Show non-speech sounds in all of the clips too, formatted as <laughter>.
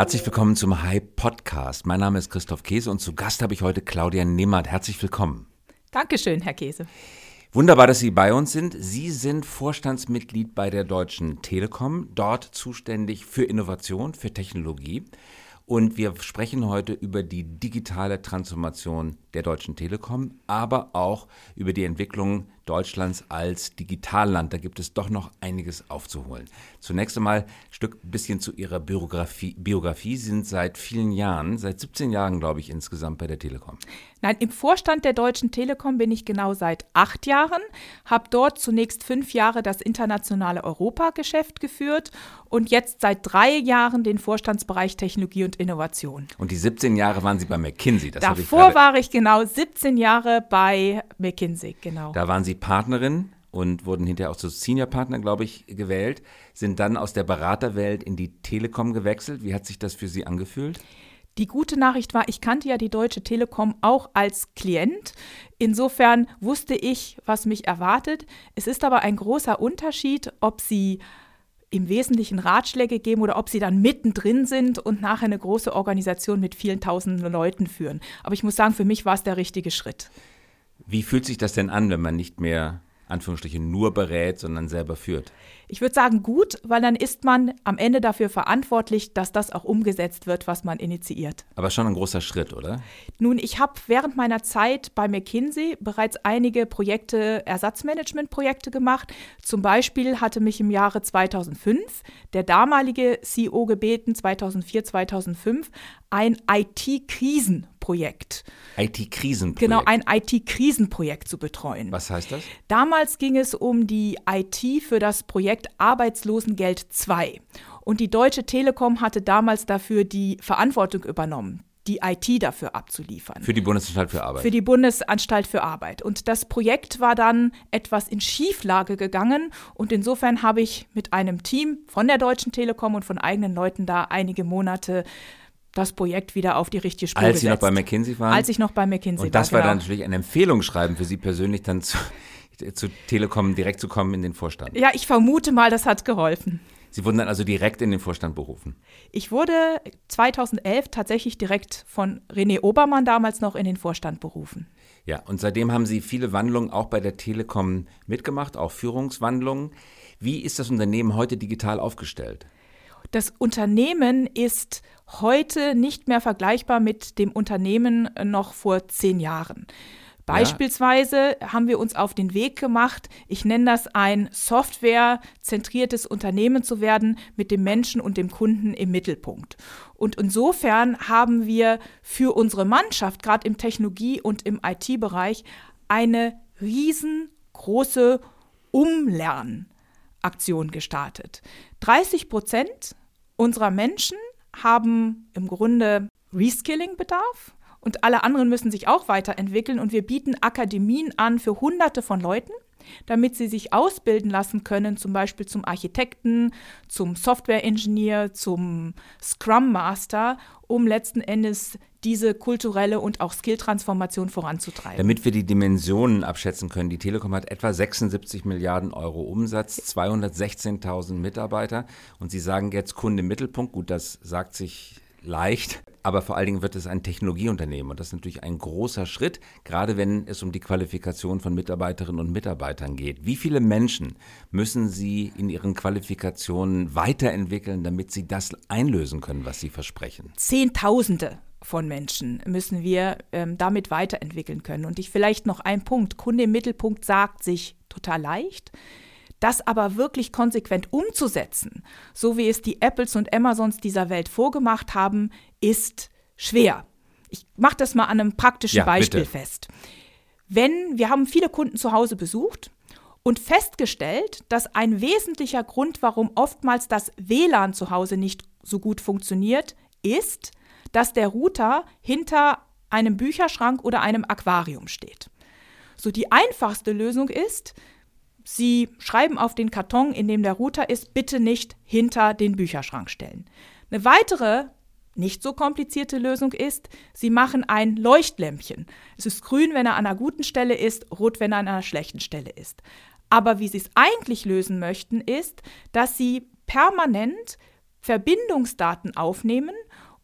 Herzlich willkommen zum Hype Podcast. Mein Name ist Christoph Käse und zu Gast habe ich heute Claudia Nehmert. Herzlich willkommen. Dankeschön, Herr Käse. Wunderbar, dass Sie bei uns sind. Sie sind Vorstandsmitglied bei der Deutschen Telekom, dort zuständig für Innovation, für Technologie. Und wir sprechen heute über die digitale Transformation der Deutschen Telekom, aber auch über die Entwicklung Deutschlands als Digitalland. Da gibt es doch noch einiges aufzuholen. Zunächst einmal ein Stück bisschen zu Ihrer Biografie. Biografie. Sie sind seit vielen Jahren, seit 17 Jahren, glaube ich, insgesamt bei der Telekom. Nein, im Vorstand der Deutschen Telekom bin ich genau seit acht Jahren, habe dort zunächst fünf Jahre das internationale Europageschäft geführt und jetzt seit drei Jahren den Vorstandsbereich Technologie und Innovation. Und die 17 Jahre waren Sie bei McKinsey. Das Davor ich war ich genau 17 Jahre bei McKinsey, genau. Da waren Sie Partnerin und wurden hinterher auch zu Senior-Partner, glaube ich, gewählt, sind dann aus der Beraterwelt in die Telekom gewechselt. Wie hat sich das für Sie angefühlt? Die gute Nachricht war, ich kannte ja die Deutsche Telekom auch als Klient. Insofern wusste ich, was mich erwartet. Es ist aber ein großer Unterschied, ob Sie im Wesentlichen Ratschläge geben oder ob sie dann mittendrin sind und nachher eine große Organisation mit vielen tausenden Leuten führen. Aber ich muss sagen, für mich war es der richtige Schritt. Wie fühlt sich das denn an, wenn man nicht mehr Anführungsstrichen nur berät, sondern selber führt? Ich würde sagen gut, weil dann ist man am Ende dafür verantwortlich, dass das auch umgesetzt wird, was man initiiert. Aber schon ein großer Schritt, oder? Nun, ich habe während meiner Zeit bei McKinsey bereits einige Projekte, Ersatzmanagementprojekte gemacht. Zum Beispiel hatte mich im Jahre 2005 der damalige CEO gebeten, 2004, 2005, ein IT-Krisenprojekt. IT-Krisenprojekt? Genau, ein IT-Krisenprojekt zu betreuen. Was heißt das? Damals ging es um die IT für das Projekt Arbeitslosengeld 2. Und die Deutsche Telekom hatte damals dafür die Verantwortung übernommen die IT dafür abzuliefern. Für die Bundesanstalt für Arbeit. Für die Bundesanstalt für Arbeit. Und das Projekt war dann etwas in Schieflage gegangen. Und insofern habe ich mit einem Team von der Deutschen Telekom und von eigenen Leuten da einige Monate das Projekt wieder auf die richtige Spur Als gesetzt. Sie noch bei McKinsey waren? Als ich noch bei McKinsey war. Und das war, genau. dann natürlich ein Empfehlungsschreiben für Sie persönlich, dann zu, <laughs> zu Telekom direkt zu kommen in den Vorstand. Ja, ich vermute mal, das hat geholfen. Sie wurden dann also direkt in den Vorstand berufen? Ich wurde 2011 tatsächlich direkt von René Obermann damals noch in den Vorstand berufen. Ja, und seitdem haben Sie viele Wandlungen auch bei der Telekom mitgemacht, auch Führungswandlungen. Wie ist das Unternehmen heute digital aufgestellt? Das Unternehmen ist heute nicht mehr vergleichbar mit dem Unternehmen noch vor zehn Jahren. Beispielsweise ja. haben wir uns auf den Weg gemacht, ich nenne das ein softwarezentriertes Unternehmen zu werden, mit dem Menschen und dem Kunden im Mittelpunkt. Und insofern haben wir für unsere Mannschaft, gerade im Technologie- und im IT-Bereich, eine riesengroße Umlernaktion gestartet. 30 Prozent unserer Menschen haben im Grunde Reskilling-Bedarf und alle anderen müssen sich auch weiterentwickeln und wir bieten Akademien an für Hunderte von Leuten, damit sie sich ausbilden lassen können, zum Beispiel zum Architekten, zum Software-Ingenieur, zum Scrum Master, um letzten Endes diese kulturelle und auch Skill-Transformation voranzutreiben. Damit wir die Dimensionen abschätzen können, die Telekom hat etwa 76 Milliarden Euro Umsatz, 216.000 Mitarbeiter und Sie sagen jetzt Kunde im Mittelpunkt, gut, das sagt sich leicht, aber vor allen Dingen wird es ein Technologieunternehmen und das ist natürlich ein großer Schritt, gerade wenn es um die Qualifikation von Mitarbeiterinnen und Mitarbeitern geht. Wie viele Menschen müssen Sie in Ihren Qualifikationen weiterentwickeln, damit Sie das einlösen können, was Sie versprechen? Zehntausende von Menschen müssen wir ähm, damit weiterentwickeln können. Und ich vielleicht noch ein Punkt. Kunde im Mittelpunkt sagt sich total leicht. Das aber wirklich konsequent umzusetzen, so wie es die Apples und Amazons dieser Welt vorgemacht haben, ist schwer. Ich mache das mal an einem praktischen ja, Beispiel bitte. fest. Wenn wir haben viele Kunden zu Hause besucht und festgestellt, dass ein wesentlicher Grund, warum oftmals das WLAN zu Hause nicht so gut funktioniert, ist, dass der Router hinter einem Bücherschrank oder einem Aquarium steht. So die einfachste Lösung ist, Sie schreiben auf den Karton, in dem der Router ist, bitte nicht hinter den Bücherschrank stellen. Eine weitere, nicht so komplizierte Lösung ist, Sie machen ein Leuchtlämpchen. Es ist grün, wenn er an einer guten Stelle ist, rot, wenn er an einer schlechten Stelle ist. Aber wie Sie es eigentlich lösen möchten, ist, dass Sie permanent Verbindungsdaten aufnehmen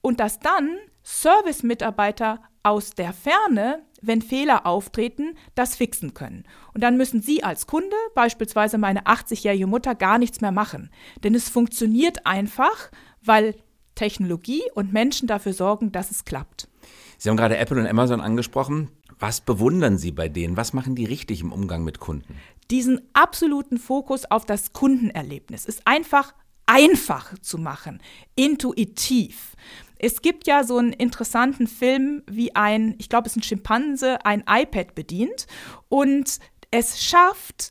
und dass dann Service-Mitarbeiter aus der Ferne, wenn Fehler auftreten, das fixen können. Und dann müssen Sie als Kunde, beispielsweise meine 80-jährige Mutter, gar nichts mehr machen. Denn es funktioniert einfach, weil Technologie und Menschen dafür sorgen, dass es klappt. Sie haben gerade Apple und Amazon angesprochen. Was bewundern Sie bei denen? Was machen die richtig im Umgang mit Kunden? Diesen absoluten Fokus auf das Kundenerlebnis ist einfach einfach zu machen, intuitiv. Es gibt ja so einen interessanten Film, wie ein, ich glaube, es ist ein Schimpanse, ein iPad bedient und es schafft,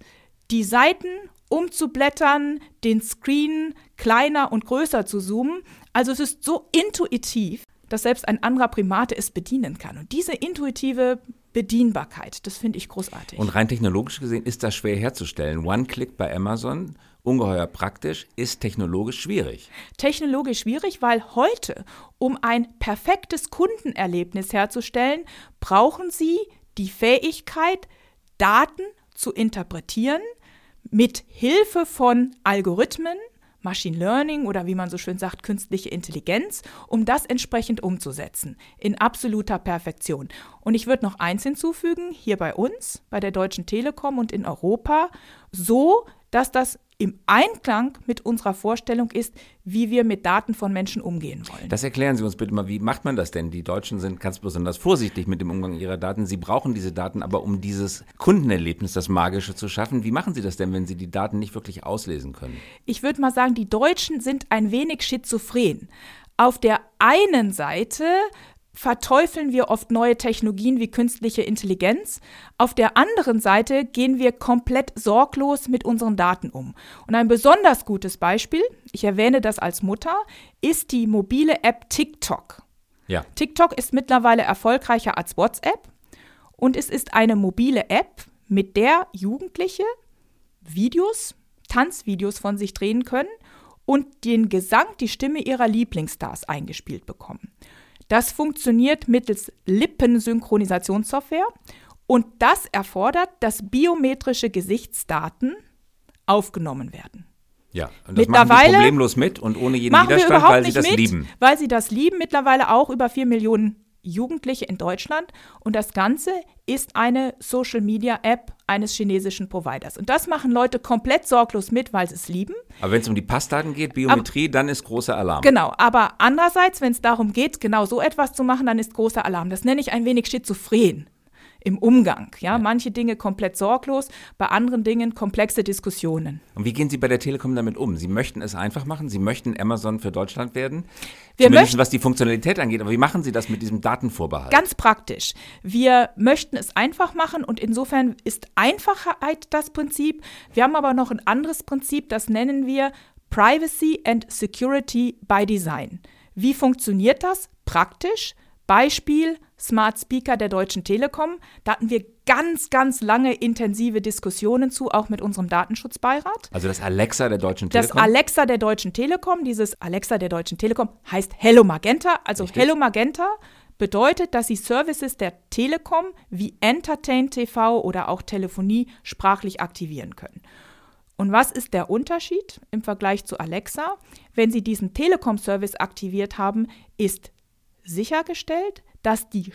die Seiten umzublättern, den Screen kleiner und größer zu zoomen. Also es ist so intuitiv, dass selbst ein anderer Primate es bedienen kann. Und diese intuitive Bedienbarkeit, das finde ich großartig. Und rein technologisch gesehen ist das schwer herzustellen. One-Click bei Amazon, ungeheuer praktisch, ist technologisch schwierig. Technologisch schwierig, weil heute, um ein perfektes Kundenerlebnis herzustellen, brauchen Sie die Fähigkeit, Daten zu interpretieren mit Hilfe von Algorithmen, Machine Learning oder wie man so schön sagt, künstliche Intelligenz, um das entsprechend umzusetzen, in absoluter Perfektion. Und ich würde noch eins hinzufügen, hier bei uns, bei der Deutschen Telekom und in Europa, so, dass das im Einklang mit unserer Vorstellung ist, wie wir mit Daten von Menschen umgehen wollen. Das erklären Sie uns bitte mal, wie macht man das denn? Die Deutschen sind ganz besonders vorsichtig mit dem Umgang ihrer Daten. Sie brauchen diese Daten aber, um dieses Kundenerlebnis, das Magische zu schaffen. Wie machen Sie das denn, wenn Sie die Daten nicht wirklich auslesen können? Ich würde mal sagen, die Deutschen sind ein wenig schizophren. Auf der einen Seite verteufeln wir oft neue Technologien wie künstliche Intelligenz. Auf der anderen Seite gehen wir komplett sorglos mit unseren Daten um. Und ein besonders gutes Beispiel, ich erwähne das als Mutter, ist die mobile App TikTok. Ja. TikTok ist mittlerweile erfolgreicher als WhatsApp und es ist eine mobile App, mit der Jugendliche Videos, Tanzvideos von sich drehen können und den Gesang, die Stimme ihrer Lieblingsstars eingespielt bekommen. Das funktioniert mittels Lippensynchronisationssoftware und das erfordert, dass biometrische Gesichtsdaten aufgenommen werden. Ja, und das Mittlerweile machen sie problemlos mit und ohne jeden Widerstand, weil sie das mit, lieben. Weil sie das lieben, mittlerweile auch über vier Millionen Jugendliche in Deutschland. Und das Ganze ist eine Social-Media-App eines chinesischen Providers. Und das machen Leute komplett sorglos mit, weil sie es lieben. Aber wenn es um die Passdaten geht, Biometrie, aber, dann ist großer Alarm. Genau, aber andererseits, wenn es darum geht, genau so etwas zu machen, dann ist großer Alarm. Das nenne ich ein wenig schizophren im Umgang. Ja? ja? manche Dinge komplett sorglos, bei anderen Dingen komplexe Diskussionen. Und wie gehen Sie bei der Telekom damit um? Sie möchten es einfach machen. Sie möchten Amazon für Deutschland werden. Wir Zumindest möchten, was die Funktionalität angeht. Aber wie machen Sie das mit diesem Datenvorbehalt? Ganz praktisch. Wir möchten es einfach machen und insofern ist Einfachheit das Prinzip. Wir haben aber noch ein anderes Prinzip, das nennen wir Privacy and Security by Design. Wie funktioniert das? Praktisch. Beispiel Smart Speaker der Deutschen Telekom. Da hatten wir ganz, ganz lange intensive Diskussionen zu, auch mit unserem Datenschutzbeirat. Also das Alexa der Deutschen Telekom? Das Alexa der Deutschen Telekom, dieses Alexa der Deutschen Telekom heißt Hello Magenta. Also Richtig. Hello Magenta bedeutet, dass Sie Services der Telekom wie Entertain TV oder auch Telefonie sprachlich aktivieren können. Und was ist der Unterschied im Vergleich zu Alexa? Wenn Sie diesen Telekom-Service aktiviert haben, ist sichergestellt, dass die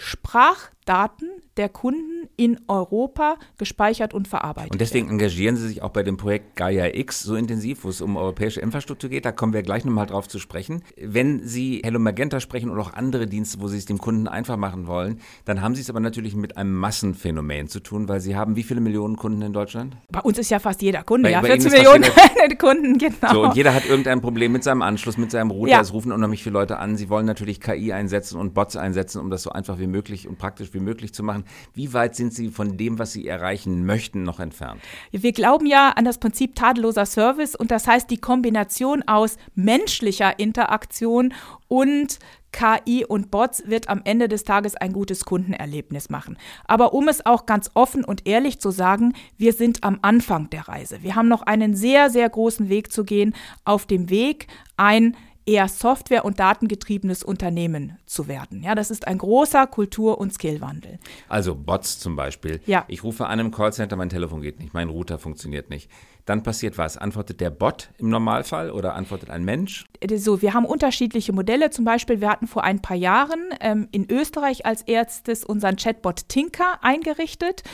Sprachdaten der Kunden in Europa gespeichert und verarbeitet. Und deswegen werden. engagieren Sie sich auch bei dem Projekt Gaia X so intensiv, wo es um europäische Infrastruktur geht. Da kommen wir gleich nochmal drauf zu sprechen. Wenn Sie Hello Magenta sprechen oder auch andere Dienste, wo Sie es dem Kunden einfach machen wollen, dann haben Sie es aber natürlich mit einem Massenphänomen zu tun, weil Sie haben wie viele Millionen Kunden in Deutschland? Bei uns ist ja fast jeder Kunde, bei, ja, 14 Millionen <laughs> Kunden, genau. So, und jeder hat irgendein Problem mit seinem Anschluss, mit seinem Router. Ja. Es rufen unheimlich viele Leute an. Sie wollen natürlich KI einsetzen und Bots einsetzen, um das so einfach wie möglich und praktisch wie möglich zu machen. Wie weit sind Sie von dem, was Sie erreichen möchten, noch entfernt? Wir glauben ja an das Prinzip tadelloser Service und das heißt die Kombination aus menschlicher Interaktion und KI und Bots wird am Ende des Tages ein gutes Kundenerlebnis machen. Aber um es auch ganz offen und ehrlich zu sagen, wir sind am Anfang der Reise. Wir haben noch einen sehr, sehr großen Weg zu gehen auf dem Weg, ein eher Software- und datengetriebenes Unternehmen zu werden. Ja, das ist ein großer Kultur- und Skillwandel. Also Bots zum Beispiel. Ja. Ich rufe an im Callcenter, mein Telefon geht nicht, mein Router funktioniert nicht. Dann passiert was? Antwortet der Bot im Normalfall oder antwortet ein Mensch? So, wir haben unterschiedliche Modelle. Zum Beispiel, wir hatten vor ein paar Jahren ähm, in Österreich als erstes unseren Chatbot Tinker eingerichtet.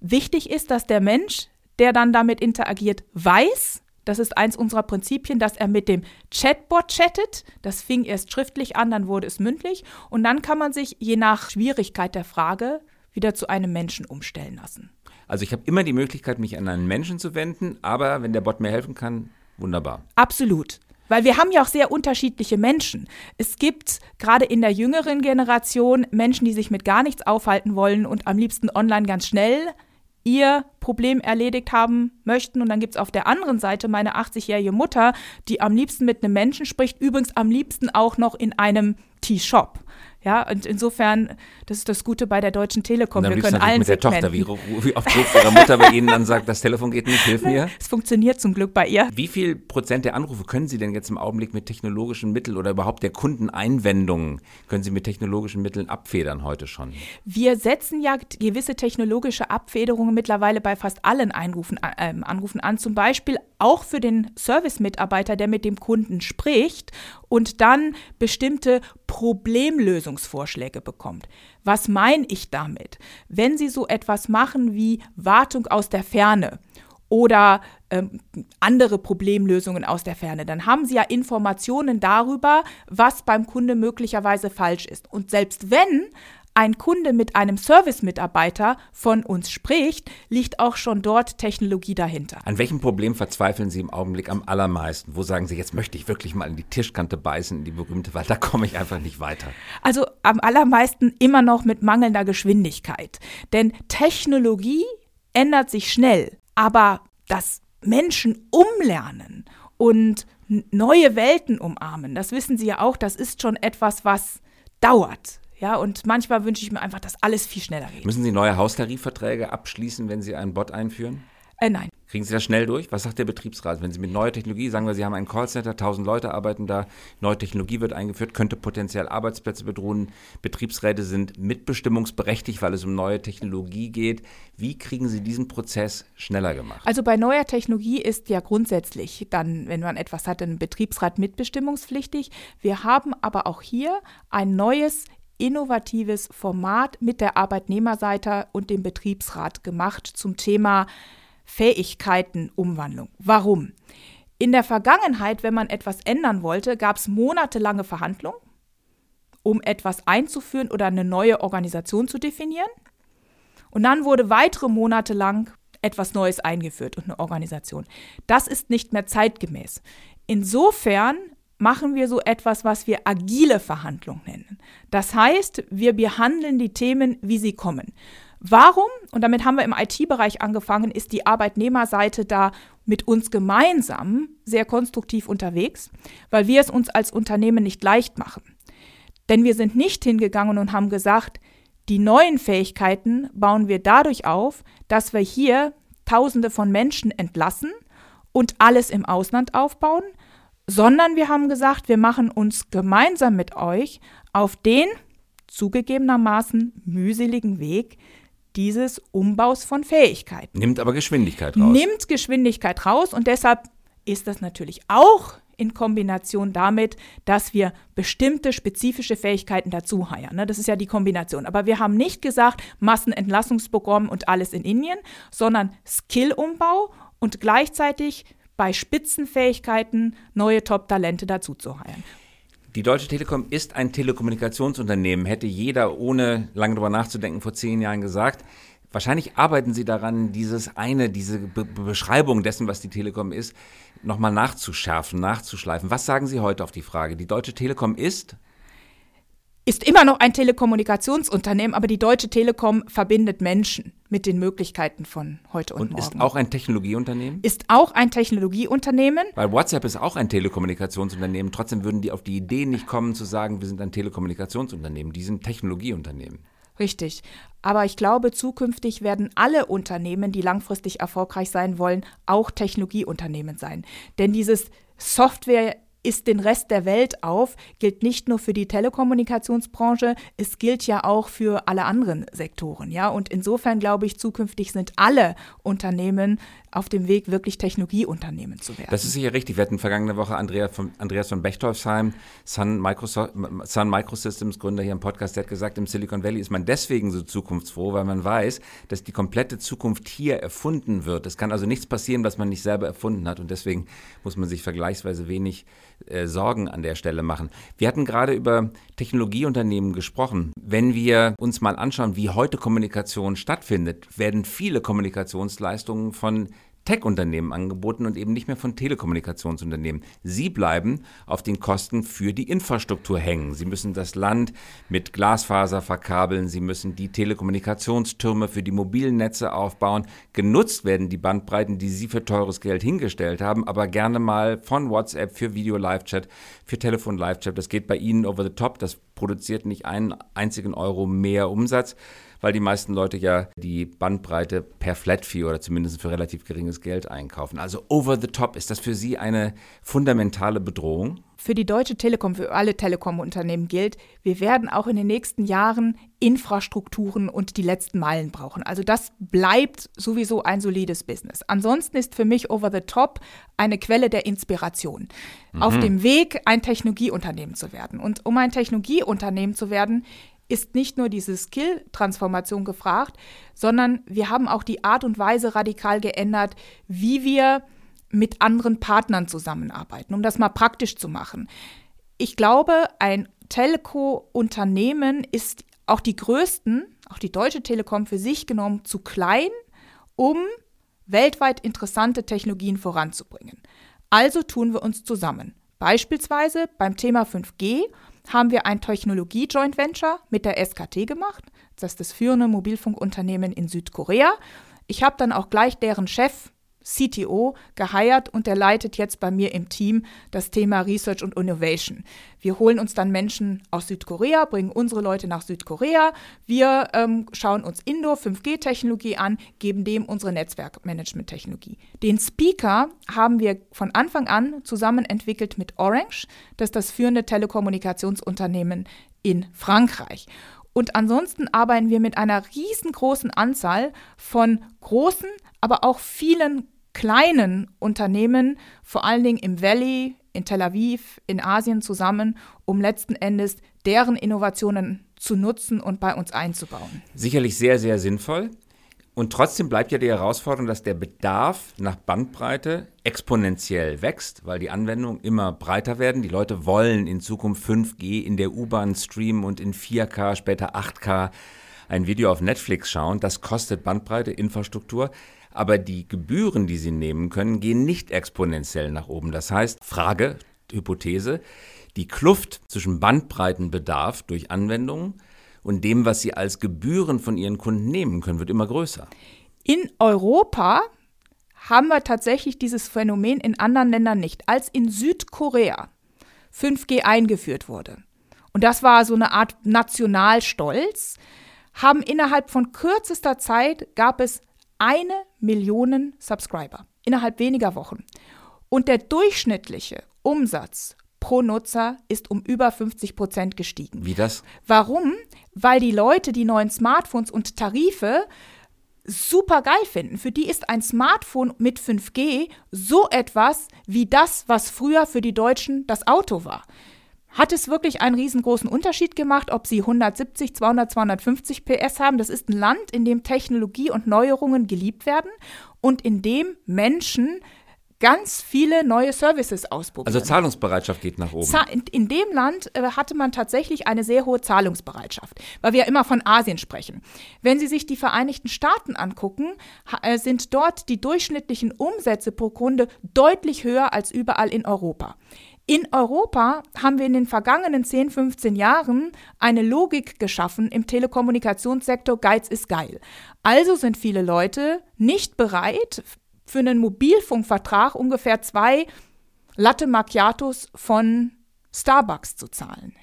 Wichtig ist, dass der Mensch, der dann damit interagiert, weiß, das ist eins unserer Prinzipien, dass er mit dem Chatbot chattet. Das fing erst schriftlich an, dann wurde es mündlich. Und dann kann man sich je nach Schwierigkeit der Frage wieder zu einem Menschen umstellen lassen. Also ich habe immer die Möglichkeit, mich an einen Menschen zu wenden, aber wenn der Bot mir helfen kann, wunderbar. Absolut. Weil wir haben ja auch sehr unterschiedliche Menschen. Es gibt gerade in der jüngeren Generation Menschen, die sich mit gar nichts aufhalten wollen und am liebsten online ganz schnell ihr Problem erledigt haben möchten. Und dann gibt es auf der anderen Seite meine 80-jährige Mutter, die am liebsten mit einem Menschen spricht, übrigens am liebsten auch noch in einem T-Shop. Ja, und insofern, das ist das Gute bei der Deutschen Telekom. Wir können allen mit der Tochter, wie, wie oft ruft Ihre Mutter bei Ihnen dann sagt, das Telefon geht nicht, hilf <laughs> mir? Es funktioniert zum Glück bei ihr. Wie viel Prozent der Anrufe können Sie denn jetzt im Augenblick mit technologischen Mitteln oder überhaupt der Kundeneinwendungen können Sie mit technologischen Mitteln abfedern heute schon? Wir setzen ja gewisse technologische Abfederungen mittlerweile bei fast allen Einrufen, äh, Anrufen an. Zum Beispiel auch für den Service-Mitarbeiter, der mit dem Kunden spricht und dann bestimmte Problemlösungsvorschläge bekommt. Was meine ich damit? Wenn Sie so etwas machen wie Wartung aus der Ferne oder ähm, andere Problemlösungen aus der Ferne, dann haben Sie ja Informationen darüber, was beim Kunde möglicherweise falsch ist. Und selbst wenn ein Kunde mit einem Service-Mitarbeiter von uns spricht, liegt auch schon dort Technologie dahinter. An welchem Problem verzweifeln Sie im Augenblick am allermeisten? Wo sagen Sie, jetzt möchte ich wirklich mal in die Tischkante beißen, in die berühmte, weil da komme ich einfach nicht weiter? Also am allermeisten immer noch mit mangelnder Geschwindigkeit. Denn Technologie ändert sich schnell, aber das Menschen umlernen und neue Welten umarmen, das wissen Sie ja auch, das ist schon etwas, was dauert. Ja, und manchmal wünsche ich mir einfach, dass alles viel schneller geht. Müssen Sie neue Haustarifverträge abschließen, wenn Sie einen Bot einführen? Äh, nein. Kriegen Sie das schnell durch? Was sagt der Betriebsrat? Wenn Sie mit neuer Technologie, sagen wir, Sie haben ein Callcenter, 1000 Leute arbeiten da, neue Technologie wird eingeführt, könnte potenziell Arbeitsplätze bedrohen. Betriebsräte sind mitbestimmungsberechtigt, weil es um neue Technologie geht. Wie kriegen Sie diesen Prozess schneller gemacht? Also bei neuer Technologie ist ja grundsätzlich dann, wenn man etwas hat, ein Betriebsrat mitbestimmungspflichtig. Wir haben aber auch hier ein neues innovatives Format mit der Arbeitnehmerseite und dem Betriebsrat gemacht zum Thema Fähigkeitenumwandlung. Warum? In der Vergangenheit, wenn man etwas ändern wollte, gab es monatelange Verhandlungen, um etwas einzuführen oder eine neue Organisation zu definieren. Und dann wurde weitere Monate lang etwas Neues eingeführt und eine Organisation. Das ist nicht mehr zeitgemäß. Insofern machen wir so etwas, was wir agile Verhandlung nennen. Das heißt, wir behandeln die Themen, wie sie kommen. Warum, und damit haben wir im IT-Bereich angefangen, ist die Arbeitnehmerseite da mit uns gemeinsam sehr konstruktiv unterwegs, weil wir es uns als Unternehmen nicht leicht machen. Denn wir sind nicht hingegangen und haben gesagt, die neuen Fähigkeiten bauen wir dadurch auf, dass wir hier Tausende von Menschen entlassen und alles im Ausland aufbauen, sondern wir haben gesagt, wir machen uns gemeinsam mit euch auf den zugegebenermaßen mühseligen Weg dieses Umbaus von Fähigkeiten. Nimmt aber Geschwindigkeit raus. Nimmt Geschwindigkeit raus und deshalb ist das natürlich auch in Kombination damit, dass wir bestimmte spezifische Fähigkeiten dazu heiern. Ne? Das ist ja die Kombination. Aber wir haben nicht gesagt, Massenentlassungsprogramm und alles in Indien, sondern Skillumbau und gleichzeitig bei Spitzenfähigkeiten neue Top-Talente dazu zu heiren. Die Deutsche Telekom ist ein Telekommunikationsunternehmen, hätte jeder ohne lange darüber nachzudenken vor zehn Jahren gesagt. Wahrscheinlich arbeiten Sie daran, dieses eine, diese Be Beschreibung dessen, was die Telekom ist, nochmal nachzuschärfen, nachzuschleifen. Was sagen Sie heute auf die Frage? Die Deutsche Telekom ist? Ist immer noch ein Telekommunikationsunternehmen, aber die Deutsche Telekom verbindet Menschen mit den Möglichkeiten von heute und, und morgen. Und ist auch ein Technologieunternehmen? Ist auch ein Technologieunternehmen. Weil WhatsApp ist auch ein Telekommunikationsunternehmen. Trotzdem würden die auf die Idee nicht kommen zu sagen, wir sind ein Telekommunikationsunternehmen. Die sind Technologieunternehmen. Richtig. Aber ich glaube, zukünftig werden alle Unternehmen, die langfristig erfolgreich sein wollen, auch Technologieunternehmen sein. Denn dieses Software ist den Rest der Welt auf, gilt nicht nur für die Telekommunikationsbranche, es gilt ja auch für alle anderen Sektoren, ja. Und insofern glaube ich, zukünftig sind alle Unternehmen auf dem Weg, wirklich Technologieunternehmen zu werden. Das ist sicher richtig. Wir hatten vergangene Woche Andrea von, Andreas von Bechtolfsheim, Sun, Microsoft, Sun Microsystems Gründer hier im Podcast, der hat gesagt, im Silicon Valley ist man deswegen so zukunftsfroh, weil man weiß, dass die komplette Zukunft hier erfunden wird. Es kann also nichts passieren, was man nicht selber erfunden hat und deswegen muss man sich vergleichsweise wenig äh, Sorgen an der Stelle machen. Wir hatten gerade über Technologieunternehmen gesprochen. Wenn wir uns mal anschauen, wie heute Kommunikation stattfindet, werden viele Kommunikationsleistungen von Tech-Unternehmen angeboten und eben nicht mehr von Telekommunikationsunternehmen. Sie bleiben auf den Kosten für die Infrastruktur hängen. Sie müssen das Land mit Glasfaser verkabeln, sie müssen die Telekommunikationstürme für die mobilen Netze aufbauen. Genutzt werden die Bandbreiten, die Sie für teures Geld hingestellt haben, aber gerne mal von WhatsApp für Video-Live-Chat, für Telefon-Live-Chat. Das geht bei Ihnen over the top, das produziert nicht einen einzigen Euro mehr Umsatz weil die meisten Leute ja die Bandbreite per Flat Fee oder zumindest für relativ geringes Geld einkaufen. Also over the top, ist das für Sie eine fundamentale Bedrohung? Für die Deutsche Telekom, für alle Telekom-Unternehmen gilt, wir werden auch in den nächsten Jahren Infrastrukturen und die letzten Meilen brauchen. Also das bleibt sowieso ein solides Business. Ansonsten ist für mich Over the Top eine Quelle der Inspiration. Mhm. Auf dem Weg, ein Technologieunternehmen zu werden. Und um ein Technologieunternehmen zu werden, ist nicht nur diese Skill-Transformation gefragt, sondern wir haben auch die Art und Weise radikal geändert, wie wir mit anderen Partnern zusammenarbeiten, um das mal praktisch zu machen. Ich glaube, ein Telco-Unternehmen ist auch die größten, auch die Deutsche Telekom für sich genommen, zu klein, um weltweit interessante Technologien voranzubringen. Also tun wir uns zusammen. Beispielsweise beim Thema 5G haben wir ein Technologie-Joint Venture mit der SKT gemacht. Das ist das führende Mobilfunkunternehmen in Südkorea. Ich habe dann auch gleich deren Chef, CTO, geheiert und der leitet jetzt bei mir im Team das Thema Research und Innovation. Wir holen uns dann Menschen aus Südkorea, bringen unsere Leute nach Südkorea. Wir ähm, schauen uns Indoor 5G-Technologie an, geben dem unsere Netzwerkmanagement-Technologie. Den Speaker haben wir von Anfang an zusammen entwickelt mit Orange, das ist das führende Telekommunikationsunternehmen in Frankreich. Und ansonsten arbeiten wir mit einer riesengroßen Anzahl von großen, aber auch vielen kleinen Unternehmen, vor allen Dingen im Valley, in Tel Aviv, in Asien zusammen, um letzten Endes deren Innovationen zu nutzen und bei uns einzubauen. Sicherlich sehr, sehr sinnvoll. Und trotzdem bleibt ja die Herausforderung, dass der Bedarf nach Bandbreite exponentiell wächst, weil die Anwendungen immer breiter werden. Die Leute wollen in Zukunft 5G in der U-Bahn streamen und in 4K, später 8K ein Video auf Netflix schauen. Das kostet Bandbreite, Infrastruktur. Aber die Gebühren, die sie nehmen können, gehen nicht exponentiell nach oben. Das heißt, Frage, Hypothese, die Kluft zwischen Bandbreitenbedarf durch Anwendungen und dem, was sie als Gebühren von ihren Kunden nehmen können, wird immer größer. In Europa haben wir tatsächlich dieses Phänomen in anderen Ländern nicht. Als in Südkorea 5G eingeführt wurde, und das war so eine Art Nationalstolz, haben innerhalb von kürzester Zeit gab es eine Million Subscriber innerhalb weniger Wochen. Und der durchschnittliche Umsatz pro Nutzer ist um über 50 Prozent gestiegen. Wie das? Warum? Weil die Leute die neuen Smartphones und Tarife super geil finden. Für die ist ein Smartphone mit 5G so etwas wie das, was früher für die Deutschen das Auto war. Hat es wirklich einen riesengroßen Unterschied gemacht, ob sie 170, 200, 250 PS haben? Das ist ein Land, in dem Technologie und Neuerungen geliebt werden und in dem Menschen ganz viele neue Services ausprobieren. Also Zahlungsbereitschaft geht nach oben. In, dem Land äh, hatte man tatsächlich eine sehr hohe Zahlungsbereitschaft, weil wir ja immer von Asien sprechen. Wenn Sie sich die Vereinigten Staaten angucken, äh, sind dort die durchschnittlichen Umsätze pro Kunde deutlich höher als überall in Europa. In Europa haben wir in den vergangenen 10, 15 Jahren eine Logik geschaffen im Telekommunikationssektor, Geiz ist geil. Also sind viele Leute nicht bereit, für einen Mobilfunkvertrag ungefähr zwei Latte Macchiatos von Starbucks zu zahlen.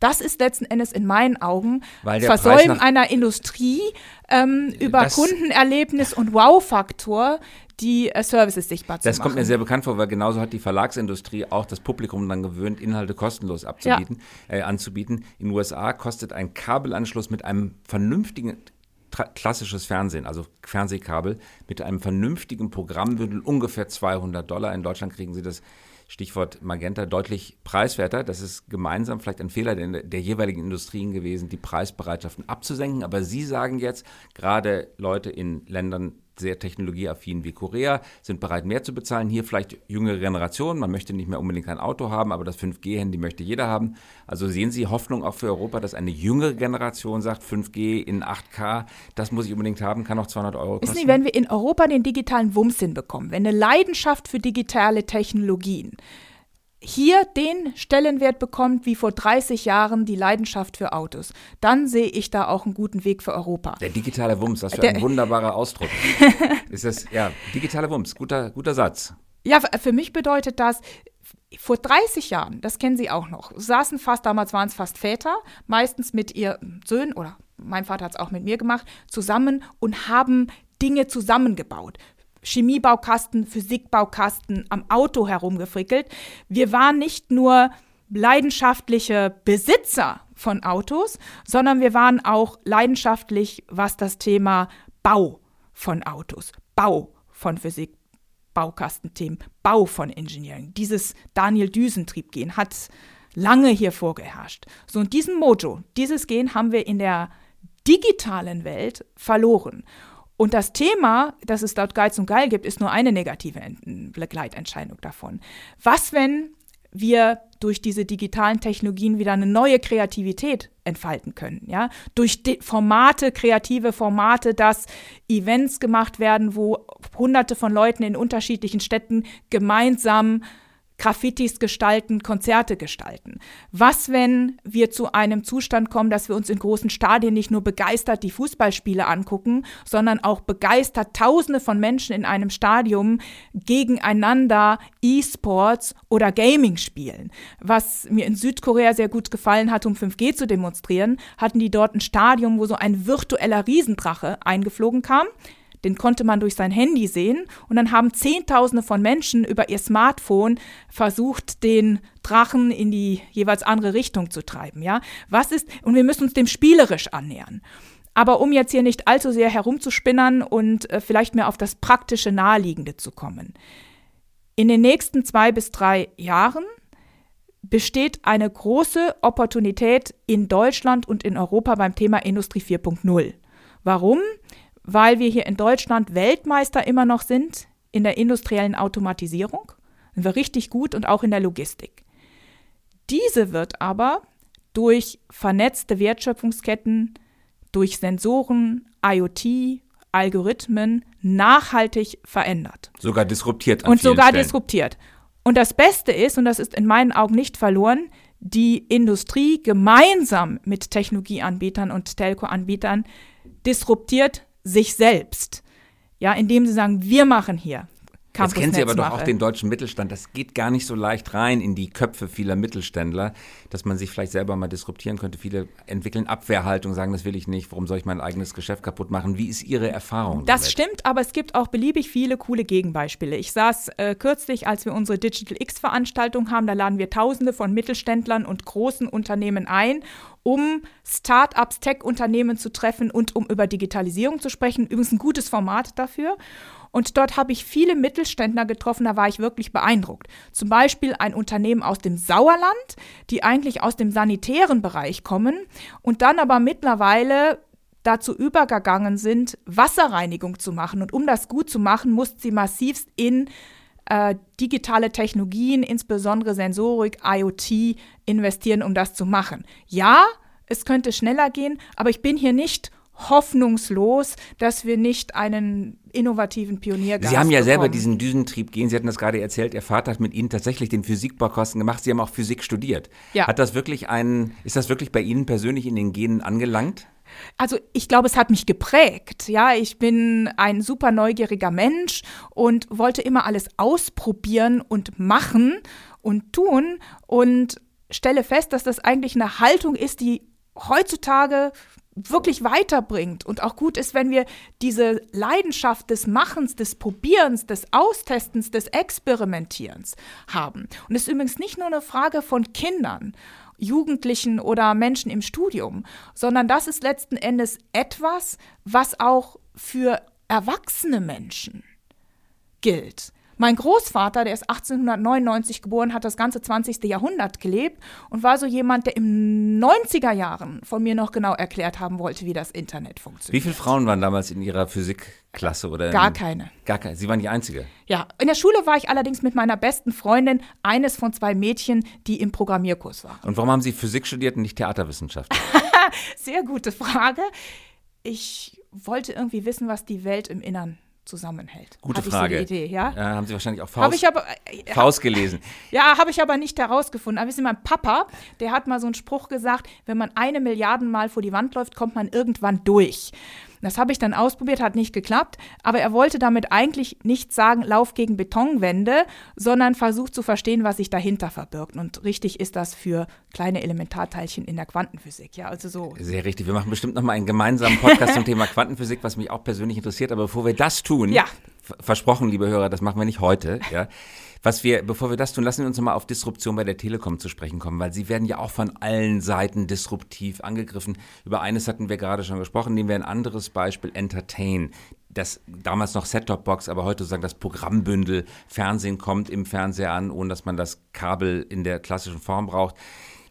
Das ist letzten Endes in meinen Augen Versäumen einer Industrie ähm, über Kundenerlebnis und Wow-Faktor, die äh, Services sichtbar zu das machen. Das kommt mir sehr bekannt vor, weil genauso hat die Verlagsindustrie auch das Publikum dann gewöhnt, Inhalte kostenlos abzubieten, ja. äh, anzubieten. In den USA kostet ein Kabelanschluss mit einem vernünftigen klassisches Fernsehen, also Fernsehkabel, mit einem vernünftigen Programmbündel ungefähr 200 Dollar. In Deutschland kriegen Sie das Stichwort Magenta deutlich preiswerter. Das ist gemeinsam vielleicht ein Fehler der, der jeweiligen Industrien gewesen, die Preisbereitschaften abzusenken. Aber Sie sagen jetzt, gerade Leute in Ländern sehr technologieaffin wie Korea, sind bereit, mehr zu bezahlen. Hier vielleicht jüngere Generationen, man möchte nicht mehr unbedingt ein Auto haben, aber das 5G-Handy möchte jeder haben. Also sehen Sie Hoffnung auch für Europa, dass eine jüngere Generation sagt, 5G in 8K, das muss ich unbedingt haben, kann auch 200 Euro kosten. Wissen Sie, wenn wir in Europa den digitalen Wumms hinbekommen, wenn eine Leidenschaft für digitale Technologien, hier den Stellenwert bekommt wie vor 30 Jahren die Leidenschaft für Autos, dann sehe ich da auch einen guten Weg für Europa. Der digitale Wumms, das ist ein wunderbarer Ausdruck. <laughs> ist das, ja, digitale Wumms, guter, guter Satz. Ja, für mich bedeutet das, vor 30 Jahren, das kennen Sie auch noch, saßen fast, damals waren es fast Väter, meistens mit ihren Söhnen oder mein Vater hat es auch mit mir gemacht, zusammen und haben Dinge zusammengebaut. Chemiebaukasten, Physikbaukasten am Auto herumgefrickelt. Wir waren nicht nur leidenschaftliche Besitzer von Autos, sondern wir waren auch leidenschaftlich, was das Thema Bau von Autos, Bau von Physik, Baukastenthemen, Bau von Engineering. Dieses Daniel Düsentrieb gehen hat lange hier vorgeherrscht. So und diesen Mojo, dieses Gen haben wir in der digitalen Welt verloren. Und das Thema, dass es dort Geiz und Geil gibt, ist nur eine negative Begleitentscheidung davon. Was, wenn wir durch diese digitalen Technologien wieder eine neue Kreativität entfalten können, ja? Durch Formate, kreative Formate, dass Events gemacht werden, wo hunderte von Leuten in unterschiedlichen Städten gemeinsam Graffitis gestalten, Konzerte gestalten? Was, wenn wir zu einem Zustand kommen, dass wir uns in großen Stadien nicht nur begeistert die Fußballspiele angucken, sondern auch begeistert Tausende von Menschen in einem Stadium gegeneinander E-Sports oder Gaming spielen? Was mir in Südkorea sehr gut gefallen hat, um 5G zu demonstrieren, hatten die dort ein Stadion, wo so ein virtueller Riesendrache eingeflogen kam den konnte man durch sein Handy sehen. Und dann haben Zehntausende von Menschen über ihr Smartphone versucht, den Drachen in die jeweils andere Richtung zu treiben. Ja, was ist, und wir müssen uns dem spielerisch annähern. Aber um jetzt hier nicht allzu sehr herumzuspinnern und äh, vielleicht mehr auf das praktische Naheliegende zu kommen. In den nächsten zwei bis drei Jahren besteht eine große Opportunität in Deutschland und in Europa beim Thema Industrie 4.0. Warum? Weil wir hier in Deutschland Weltmeister immer noch sind in der industriellen Automatisierung. Sind wir richtig gut und auch in der Logistik. Diese wird aber durch vernetzte Wertschöpfungsketten, durch Sensoren, IoT, Algorithmen nachhaltig verändert. Sogar disruptiert. und sogar Stellen. disruptiert. Und das Beste ist, und das ist in meinen Augen nicht verloren, die Industrie gemeinsam mit Technologieanbietern und Telco-Anbietern disruptiert sich selbst. Ja, indem sie sagen, wir machen hier Campus Jetzt kennen Sie aber doch auch den deutschen Mittelstand. Das geht gar nicht so leicht rein in die Köpfe vieler Mittelständler, dass man sich vielleicht selber mal disruptieren könnte. Viele entwickeln Abwehrhaltung, sagen, das will ich nicht. Warum soll ich mein eigenes Geschäft kaputt machen? Wie ist Ihre Erfahrung? Das damit? stimmt, aber es gibt auch beliebig viele coole Gegenbeispiele. Ich saß äh, kürzlich, als wir unsere Digital X-Veranstaltung haben, da laden wir Tausende von Mittelständlern und großen Unternehmen ein um Start-ups, Tech-Unternehmen zu treffen und um über Digitalisierung zu sprechen. Übrigens ein gutes Format dafür. Und dort habe ich viele Mittelständler getroffen, da war ich wirklich beeindruckt. Zum Beispiel ein Unternehmen aus dem Sauerland, die eigentlich aus dem sanitären Bereich kommen und dann aber mittlerweile dazu übergegangen sind, Wasserreinigung zu machen. Und um das gut zu machen, mussten sie massivst in äh, digitale Technologien, insbesondere Sensorik, IoT, investieren, um das zu machen. Ja, es könnte schneller gehen, aber ich bin hier nicht hoffnungslos, dass wir nicht einen innovativen Pioniergeist Sie haben ja bekommen. selber diesen Düsentrieb gehen. Sie hatten das gerade erzählt. Ihr Vater hat mit Ihnen tatsächlich den Physikbaukosten gemacht. Sie haben auch Physik studiert. Ja. Hat das wirklich einen, ist das wirklich bei Ihnen persönlich in den Genen angelangt? Also ich glaube, es hat mich geprägt. Ja, ich bin ein super neugieriger Mensch und wollte immer alles ausprobieren und machen und tun und stelle fest, dass das eigentlich eine Haltung ist, die heutzutage wirklich weiterbringt und auch gut ist, wenn wir diese Leidenschaft des Machens, des Probierens, des Austestens, des Experimentierens haben. Und es ist übrigens nicht nur eine Frage von Kindern. Jugendlichen oder Menschen im Studium, sondern das ist letzten Endes etwas, was auch für erwachsene Menschen gilt. Mein Großvater, der ist 1899 geboren, hat das ganze 20. Jahrhundert gelebt und war so jemand, der im 90er Jahren von mir noch genau erklärt haben wollte, wie das Internet funktioniert. Wie viele Frauen waren damals in Ihrer Physikklasse? Oder Gar keine. Gar keine. Sie waren die Einzige. Ja, in der Schule war ich allerdings mit meiner besten Freundin eines von zwei Mädchen, die im Programmierkurs waren. Und warum haben Sie Physik studiert und nicht Theaterwissenschaft? <laughs> Sehr gute Frage. Ich wollte irgendwie wissen, was die Welt im Innern zusammenhält. Gute Hatte Frage. Ich so Idee, ja? Ja, haben Sie wahrscheinlich auch Faust, ich aber, äh, Faust gelesen. <laughs> ja, habe ich aber nicht herausgefunden. Aber wissen Sie, mein Papa, der hat mal so einen Spruch gesagt, wenn man eine Milliarden Mal vor die Wand läuft, kommt man irgendwann durch. Das habe ich dann ausprobiert, hat nicht geklappt. Aber er wollte damit eigentlich nicht sagen, lauf gegen Betonwände, sondern versucht zu verstehen, was sich dahinter verbirgt. Und richtig ist das für kleine Elementarteilchen in der Quantenphysik. Ja, also so. Sehr richtig. Wir machen bestimmt nochmal einen gemeinsamen Podcast zum Thema Quantenphysik, was mich auch persönlich interessiert. Aber bevor wir das tun, Ja. versprochen, liebe Hörer, das machen wir nicht heute. Ja. Was wir, bevor wir das tun, lassen wir uns nochmal auf Disruption bei der Telekom zu sprechen kommen, weil sie werden ja auch von allen Seiten disruptiv angegriffen. Über eines hatten wir gerade schon gesprochen, nehmen wir ein anderes Beispiel, Entertain. Das damals noch Set-Top-Box, aber heute sozusagen das Programmbündel. Fernsehen kommt im Fernseher an, ohne dass man das Kabel in der klassischen Form braucht.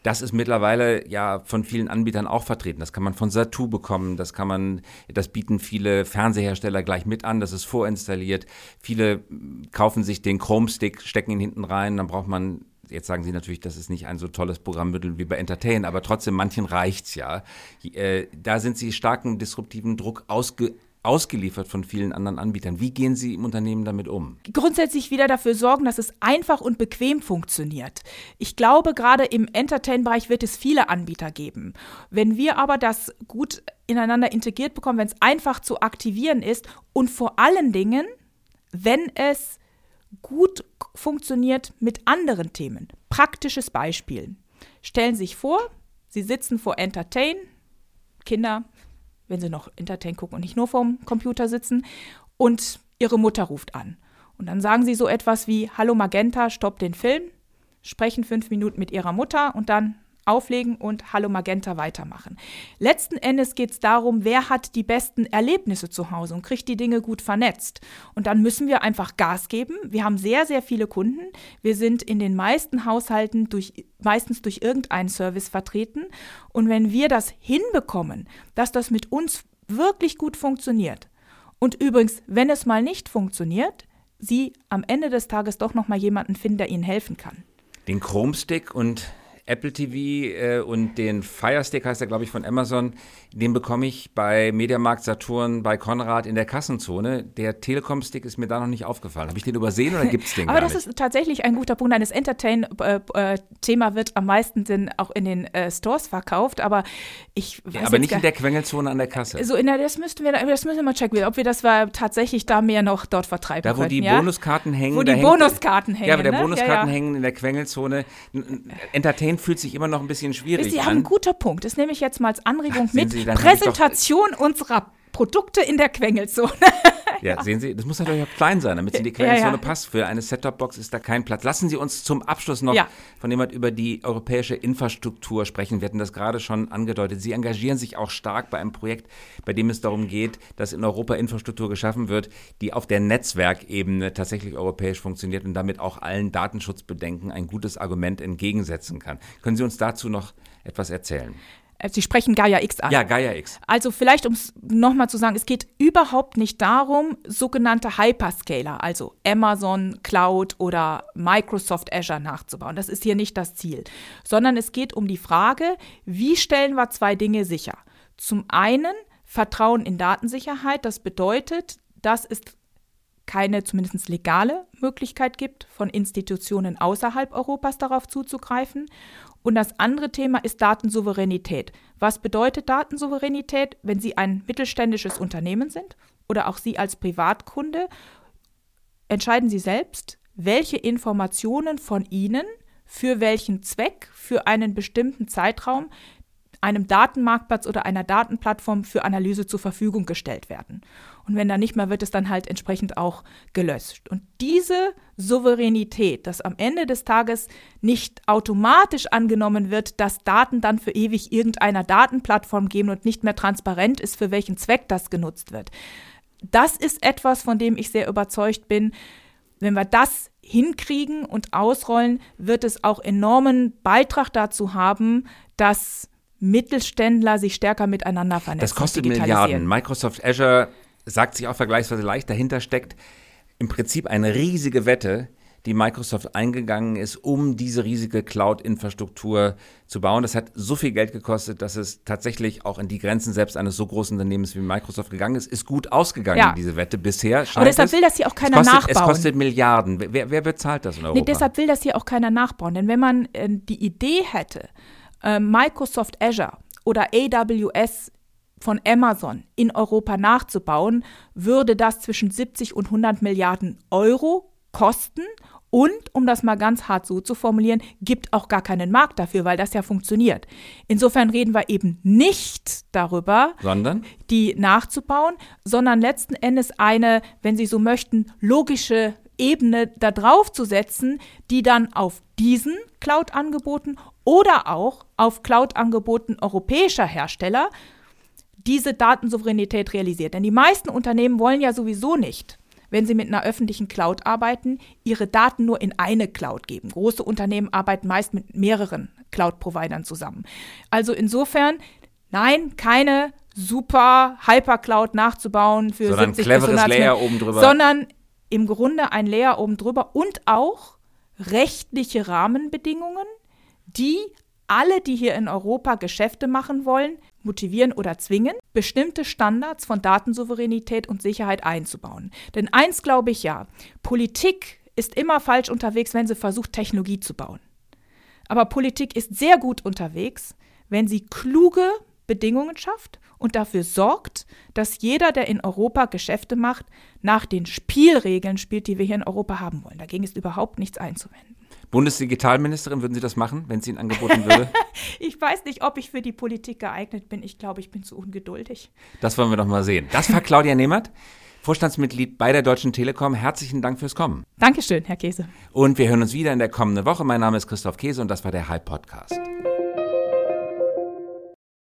Das ist mittlerweile ja von vielen Anbietern auch vertreten. Das kann man von Satu bekommen, das kann man, das bieten viele Fernsehersteller gleich mit an, das ist vorinstalliert. Viele mm, kaufen sich den Chrome-Stick, stecken ihn hinten rein, dann braucht man Jetzt sagen Sie natürlich, das ist nicht ein so tolles Programmmittel wie bei Entertain, aber trotzdem, manchen reicht's ja. Äh, da sind Sie starken disruptiven Druck ausge, ausgeliefert von vielen anderen Anbietern. Wie gehen Sie im Unternehmen damit um? grundsätzlich wieder dafür sorgen, dass es einfach und bequem funktioniert. Ich glaube, gerade im Entertain-Bereich wird es viele Anbieter geben. Wenn wir aber das gut ineinander integriert bekommen, wenn es einfach zu aktivieren ist und vor allen Dingen, wenn es gut funktioniert mit anderen Themen. Praktisches Beispiel. Stellen Sie sich vor, Sie sitzen vor Entertain, Kinder, wenn sie noch Entertain gucken und nicht nur vorm Computer sitzen, und ihre Mutter ruft an. Und dann sagen sie so etwas wie, Hallo Magenta, stopp den Film, sprechen fünf Minuten mit ihrer Mutter und dann auflegen und Hallo Magenta weitermachen. Letzten Endes geht es darum, wer hat die besten Erlebnisse zu Hause und kriegt die Dinge gut vernetzt. Und dann müssen wir einfach Gas geben. Wir haben sehr, sehr viele Kunden. Wir sind in den meisten Haushalten durch, meistens durch irgendeinen Service vertreten. Und wenn wir das hinbekommen, dass das mit uns wirklich gut funktioniert, und übrigens, wenn es mal nicht funktioniert, Sie am Ende des Tages doch noch mal jemanden finden, der Ihnen helfen kann. Den Chrome-Stick und Apple TV äh, und den Fire Stick heißt er, glaube ich, von Amazon, den bekomme ich bei Mediamarkt Saturn, bei Konrad in der Kassenzone. Der Telekom-Stick ist mir da noch nicht aufgefallen. Habe ich den übersehen oder gibt es den Aber das nicht? ist tatsächlich ein guter Punkt. Das Entertain-Thema wird am meisten denn auch in den äh, Stores verkauft, aber ich weiß Ja, aber nicht in der Quengelzone an der Kasse. so in der, das müssten wir, das müssen wir mal checken, ob wir das war, tatsächlich da mehr noch dort vertreiben Da, wo könnten. die ja? Bonuskarten hängen. Wo die hängt- Bonuskarten hängen. Ja, aber der ne? Bonuskarten ja, ja. hängen in der Quengelzone. N- n- Entertain fühlt sich immer noch ein bisschen schwierig Sie an. haben einen guter Punkt. Das nehme ich jetzt mal als Anregung Sehen mit. Sie, Präsentation unserer Produkte in der Quengelzone. <laughs> Ja, sehen Sie, das muss natürlich auch klein sein, damit es in die Ja, Quellenzone ja. passt. Für eine Set-Top-Box ist da kein Platz. Lassen Sie uns zum Abschluss noch Ja. von jemand über die europäische Infrastruktur sprechen. Wir hatten das gerade schon angedeutet. Sie engagieren sich auch stark bei einem Projekt, bei dem es darum geht, dass in Europa Infrastruktur geschaffen wird, die auf der Netzwerkebene tatsächlich europäisch funktioniert und damit auch allen Datenschutzbedenken ein gutes Argument entgegensetzen kann. Können Sie uns dazu noch etwas erzählen? Äh, Sie sprechen Gaia X an. Ja, Gaia X. Also vielleicht, um es nochmal zu sagen, es geht überhaupt nicht darum, sogenannte Hyperscaler, also Amazon Cloud oder Microsoft Azure nachzubauen. Das ist hier nicht das Ziel, sondern es geht um die Frage, wie stellen wir zwei Dinge sicher? Zum einen Vertrauen in Datensicherheit, das bedeutet, dass es keine zumindest legale Möglichkeit gibt, von Institutionen außerhalb Europas darauf zuzugreifen. Und das andere Thema ist Datensouveränität. Was bedeutet Datensouveränität, wenn Sie ein mittelständisches Unternehmen sind oder auch Sie als Privatkunde? Entscheiden Sie selbst, welche Informationen von Ihnen für welchen Zweck, für einen bestimmten Zeitraum einem Datenmarktplatz oder einer Datenplattform für Analyse zur Verfügung gestellt werden. Und wenn da nicht mehr, wird es dann halt entsprechend auch gelöscht. Und diese Souveränität, dass am Ende des Tages nicht automatisch angenommen wird, dass Daten dann für ewig irgendeiner Datenplattform geben und nicht mehr transparent ist, für welchen Zweck das genutzt wird. Das ist etwas, von dem ich sehr überzeugt bin. Wenn wir das hinkriegen und ausrollen, wird es auch enormen Beitrag dazu haben, dass Mittelständler sich stärker miteinander vernetzen. Das kostet Milliarden. Microsoft Azure sagt sich auch vergleichsweise leicht. Dahinter steckt im Prinzip eine riesige Wette, die Microsoft eingegangen ist, um diese riesige Cloud-Infrastruktur zu bauen. Das hat so viel Geld gekostet, dass es tatsächlich auch in die Grenzen selbst eines so großen Unternehmens wie Microsoft gegangen ist. Ist gut ausgegangen, ja. diese Wette bisher. Aber deshalb es. will das hier auch keiner es kostet, nachbauen. Es kostet Milliarden. Wer, wer bezahlt das in Europa? Nee, deshalb will das hier auch keiner nachbauen. Denn wenn man äh, die Idee hätte, äh, Microsoft Azure oder AWS von Amazon in Europa nachzubauen, würde das zwischen 70 und 100 Milliarden Euro kosten. Und, um das mal ganz hart so zu formulieren, gibt auch gar keinen Markt dafür, weil das ja funktioniert. Insofern reden wir eben nicht darüber, sondern die nachzubauen, sondern letzten Endes eine, wenn Sie so möchten, logische Ebene da drauf zu setzen, die dann auf diesen Cloud-Angeboten oder auch auf Cloud-Angeboten europäischer Hersteller diese Datensouveränität realisiert. Denn die meisten Unternehmen wollen ja sowieso nicht, wenn sie mit einer öffentlichen Cloud arbeiten, ihre Daten nur in eine Cloud geben. Große Unternehmen arbeiten meist mit mehreren Cloud-Providern zusammen. Also insofern, nein, keine super Hyper-Cloud nachzubauen für sondern 70 cleveres bis 100 Layer oben drüber. sondern im Grunde ein Layer oben drüber und auch rechtliche Rahmenbedingungen, die alle, die hier in Europa Geschäfte machen wollen, motivieren oder zwingen, bestimmte Standards von Datensouveränität und Sicherheit einzubauen. Denn eins glaube ich ja, Politik ist immer falsch unterwegs, wenn sie versucht, Technologie zu bauen. Aber Politik ist sehr gut unterwegs, wenn sie kluge Bedingungen schafft und dafür sorgt, dass jeder, der in Europa Geschäfte macht, nach den Spielregeln spielt, die wir hier in Europa haben wollen. Dagegen ist überhaupt nichts einzuwenden. Bundesdigitalministerin, würden Sie das machen, wenn es Ihnen angeboten würde? <laughs> ich weiß nicht, ob ich für die Politik geeignet bin. Ich glaube, ich bin zu ungeduldig. Das wollen wir doch mal sehen. Das war Claudia Nehmert. Vorstandsmitglied bei der Deutschen Telekom. Herzlichen Dank fürs Kommen. Dankeschön, Herr Käse. Und wir hören uns wieder in der kommenden Woche. Mein Name ist Christoph Käse und das war der Hype Podcast.